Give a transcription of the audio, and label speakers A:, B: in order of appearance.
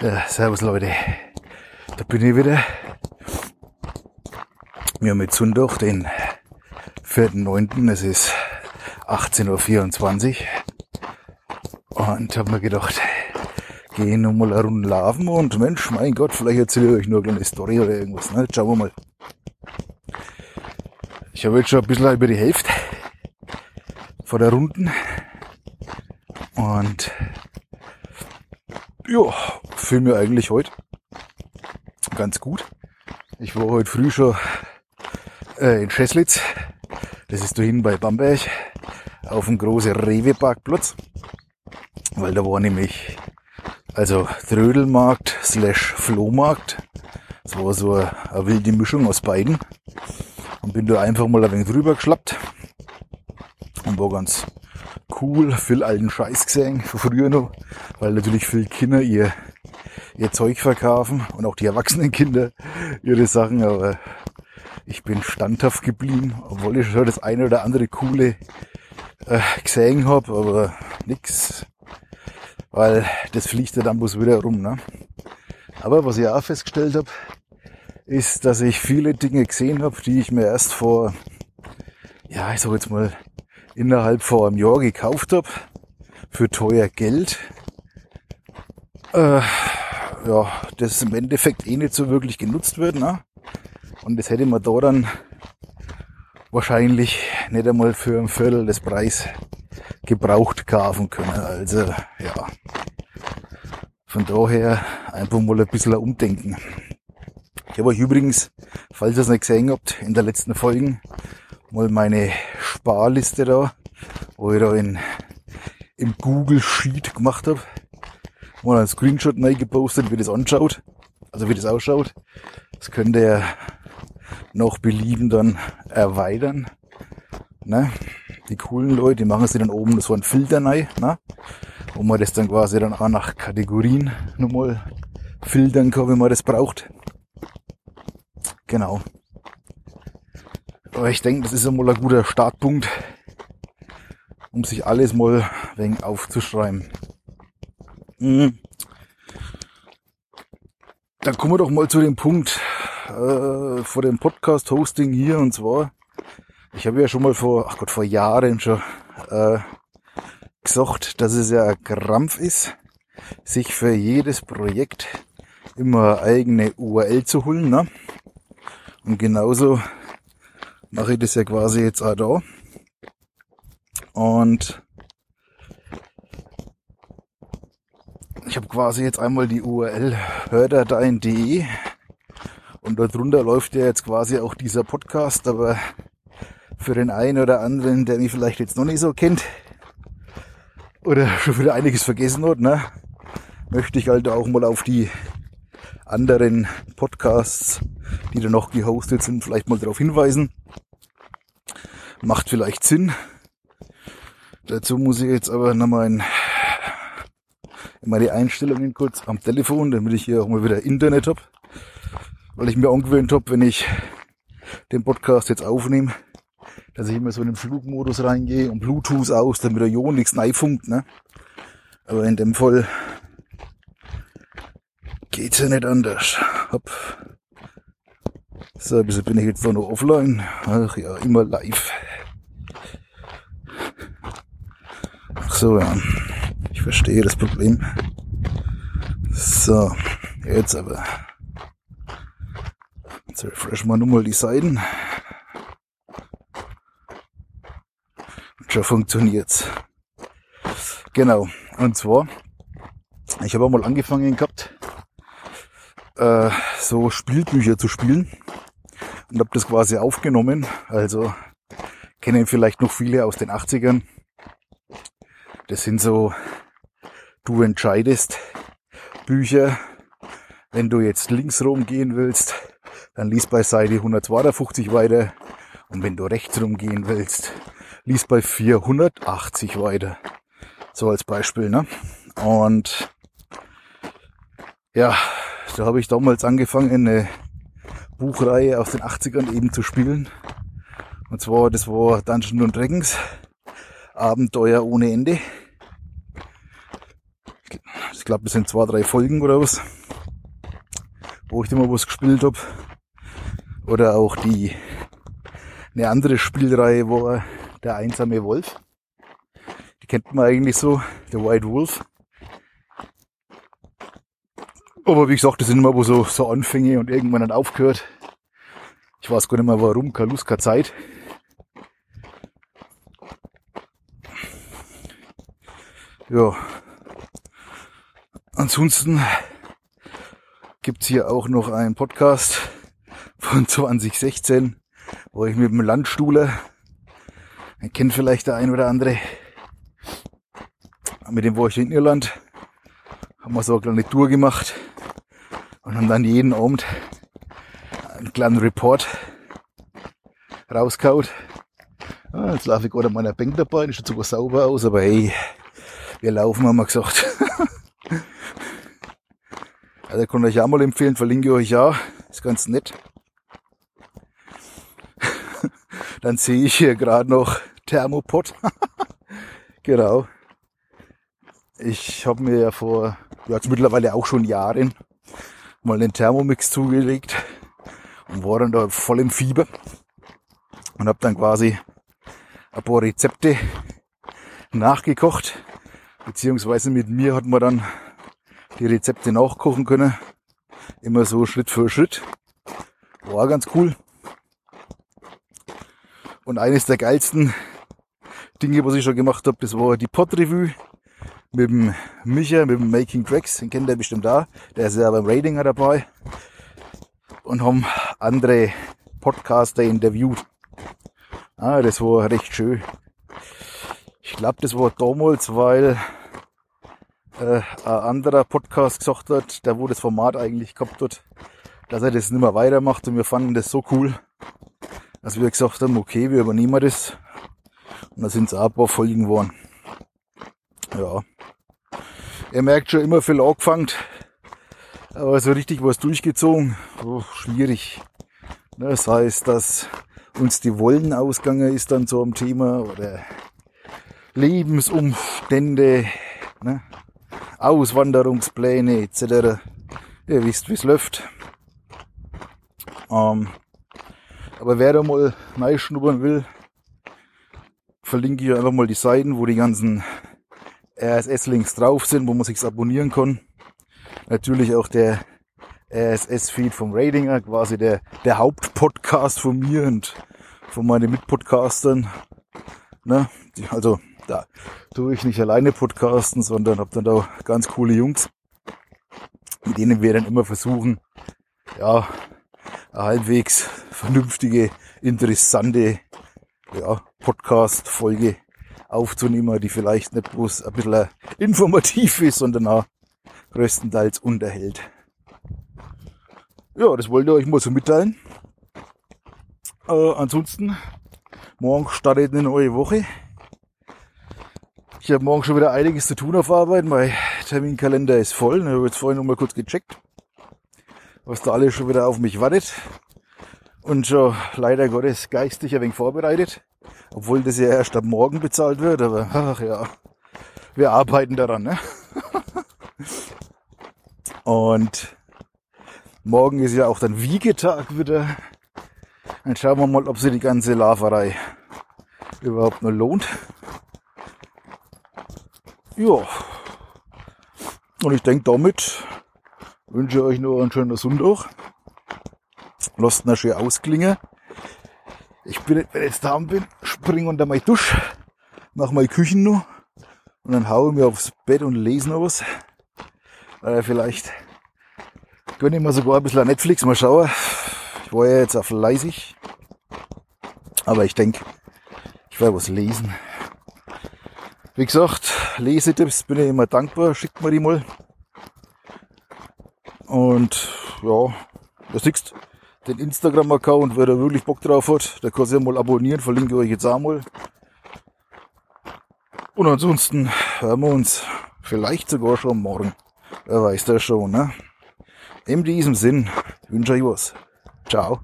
A: Ja, servus Leute. Da bin ich wieder. Wir haben jetzt Sonntag, den 4.9. Es ist 18.24 Uhr. Und hab mir gedacht, gehe noch mal eine Runde laufen und Mensch, mein Gott, vielleicht erzähle ich euch nur eine kleine Story oder irgendwas. Ne? Schauen wir mal. Ich habe jetzt schon ein bisschen über die Hälfte vor der Runden. Und ja, fühle mir eigentlich heute ganz gut. Ich war heute früh schon äh, in Scheslitz. Das ist da hinten bei Bamberg auf dem großen Rewe-Parkplatz. Weil da war nämlich also Trödelmarkt slash Flohmarkt. Das war so eine, wilde Mischung aus beiden. Und bin da einfach mal ein wenig drüber geschlappt. Und war ganz cool, viel alten Scheiß gesehen, von früher noch, weil natürlich viele Kinder ihr, ihr Zeug verkaufen und auch die erwachsenen Kinder ihre Sachen, aber ich bin standhaft geblieben, obwohl ich schon das eine oder andere coole äh, gesehen habe, aber nix, weil das fliegt ja dann bloß wieder rum. Ne? Aber was ich auch festgestellt habe, ist, dass ich viele Dinge gesehen habe, die ich mir erst vor, ja, ich sag jetzt mal, innerhalb vor einem Jahr gekauft habe für teuer Geld. Äh, ja, das im Endeffekt eh nicht so wirklich genutzt wird. Ne? Und das hätte man da dann wahrscheinlich nicht einmal für ein Viertel des Preis gebraucht kaufen können. Also ja, von daher einfach mal ein bisschen umdenken. Ich habe euch übrigens, falls ihr es nicht gesehen habt, in der letzten Folge mal meine Sparliste da, wo ich da in, im Google Sheet gemacht habe. Mal einen Screenshot neu gepostet, wie das anschaut. Also wie das ausschaut. Das könnt ihr noch belieben dann erweitern. Ne? Die coolen Leute, die machen sich dann oben so einen Filter rein, ne? wo man das dann quasi dann auch nach Kategorien nochmal filtern kann, wenn man das braucht. Genau. Aber ich denke, das ist einmal ein guter Startpunkt, um sich alles mal wenig aufzuschreiben. Mhm. Dann kommen wir doch mal zu dem Punkt äh, vor dem Podcast-Hosting hier und zwar, ich habe ja schon mal vor, ach Gott, vor Jahren schon äh, gesagt, dass es ja ein Krampf ist, sich für jedes Projekt immer eigene URL zu holen. Ne? Und genauso mache ich das ja quasi jetzt auch da. Und ich habe quasi jetzt einmal die URL hördateien.de und darunter läuft ja jetzt quasi auch dieser Podcast, aber für den einen oder anderen, der mich vielleicht jetzt noch nicht so kennt oder schon wieder einiges vergessen hat, ne, möchte ich halt auch mal auf die anderen Podcasts, die da noch gehostet sind, vielleicht mal darauf hinweisen. Macht vielleicht Sinn. Dazu muss ich jetzt aber nochmal in, in meine Einstellungen kurz am Telefon, damit ich hier auch mal wieder Internet habe. Weil ich mir angewöhnt habe, wenn ich den Podcast jetzt aufnehme, dass ich immer so in den Flugmodus reingehe und Bluetooth aus, damit der Jo nichts funkt, ne? Aber in dem Fall geht's ja nicht anders. Hopp. So, wieso bin ich jetzt noch offline? Ach ja, immer live. Ach so, ja. Ich verstehe das Problem. So, jetzt aber. Jetzt refreshen wir nur mal die Seiten. Und schon funktioniert's. Genau. Und zwar, ich habe mal angefangen gehabt, äh, so Spielbücher zu spielen und habe das quasi aufgenommen. Also kennen vielleicht noch viele aus den 80ern. Das sind so Du entscheidest Bücher. Wenn du jetzt links rum gehen willst, dann liest bei Seite 152 weiter. Und wenn du rechts rum gehen willst, liest bei 480 weiter. So als Beispiel, ne? Und ja, da habe ich damals angefangen, eine Buchreihe aus den 80ern eben zu spielen. Und zwar, das war Dungeons Dragons Abenteuer ohne Ende. Ich glaube, das sind zwei, drei Folgen oder was, wo ich immer was gespielt hab. Oder auch die eine andere Spielreihe war der einsame Wolf. Die kennt man eigentlich so, der White Wolf. Aber wie gesagt, das sind immer so, so Anfänge und irgendwann dann aufgehört. Ich weiß gar nicht mehr warum, keine Zeit. Ja. Ansonsten gibt's hier auch noch einen Podcast von 2016, wo ich mit dem Landstuhler, den kennt vielleicht der ein oder andere, mit dem war ich in Irland, haben wir so eine kleine Tour gemacht und haben dann jeden Abend einen kleinen Report rauskaut. Ah, jetzt laufe ich gerade an meiner Bank dabei, das sieht sogar sauber aus, aber hey, wir laufen, haben wir gesagt. also kann ich auch mal empfehlen, verlinke ich euch auch, ist ganz nett. Dann sehe ich hier gerade noch Thermopod. genau. Ich habe mir ja vor, ja, jetzt mittlerweile auch schon Jahren mal den Thermomix zugelegt und war dann da voll im Fieber und habe dann quasi ein paar Rezepte nachgekocht, beziehungsweise mit mir hat man dann die Rezepte nachkochen können, immer so Schritt für Schritt. War ganz cool. Und eines der geilsten Dinge, was ich schon gemacht habe, das war die Pod-Revue mit dem Micha, mit dem Making Tracks, den kennt ihr bestimmt da. Der ist ja beim Ratinger dabei. Und haben andere Podcaster interviewt. Ah, das war recht schön. Ich glaube, das war damals, weil äh, ein anderer Podcast gesagt hat, der wo das Format eigentlich gehabt hat, dass er das nicht mehr weitermacht und wir fanden das so cool, dass wir gesagt haben, okay, wir übernehmen das. Und da sind es auch ein paar Folgen geworden. Ja. Ihr merkt schon immer viel angefangen, aber so richtig was durchgezogen, oh, schwierig. Das heißt, dass uns die Wollen ausgegangen ist dann so am Thema oder Lebensumstände, ne, Auswanderungspläne etc. Ihr wisst, wie es läuft. Ähm, aber wer da mal reinschnuppern will, verlinke ich einfach mal die Seiten, wo die ganzen RSS-Links drauf sind, wo man sich's abonnieren kann. Natürlich auch der RSS-Feed vom Ratinger, quasi der, der Hauptpodcast von mir und von meinen Mitpodcastern. Ne? Also da tue ich nicht alleine podcasten, sondern habe dann da ganz coole Jungs, mit denen wir dann immer versuchen, ja, halbwegs vernünftige, interessante ja, Podcast-Folge aufzunehmen, die vielleicht nicht bloß ein bisschen informativ ist, sondern auch größtenteils unterhält. Ja, das wollte ich euch mal so mitteilen. Äh, ansonsten, morgen startet eine neue Woche. Ich habe morgen schon wieder einiges zu tun auf Arbeit. Mein Terminkalender ist voll. Ich habe jetzt vorhin noch mal kurz gecheckt, was da alles schon wieder auf mich wartet. Und schon leider Gottes geistig ein wenig vorbereitet. Obwohl das ja erst ab morgen bezahlt wird, aber ach ja, wir arbeiten daran. Ne? Und morgen ist ja auch dann Wiegetag wieder. Dann schauen wir mal, ob sich die ganze Laferei überhaupt nur lohnt. Ja. Und ich denke, damit wünsche ich euch noch einen schönen Sonntag. Lasst ihn schön ausklingen. Ich bin, wenn ich jetzt da bin, spring unter meine Dusch, mach meine Küchen noch und dann haue ich mir aufs Bett und lese noch was. Äh, vielleicht gönne ich mir sogar ein bisschen Netflix, mal schauen. Ich war ja jetzt auf leisig. Aber ich denke, ich werde was lesen. Wie gesagt, Lesetipps bin ich immer dankbar. Schickt mir die mal. Und ja, du siehst, den Instagram-Account, wer da wirklich Bock drauf hat, der kann sich mal abonnieren, verlinke ich euch jetzt auch mal. Und ansonsten hören wir uns vielleicht sogar schon morgen. Wer weiß das schon, ne? In diesem Sinn wünsche ich was. Ciao.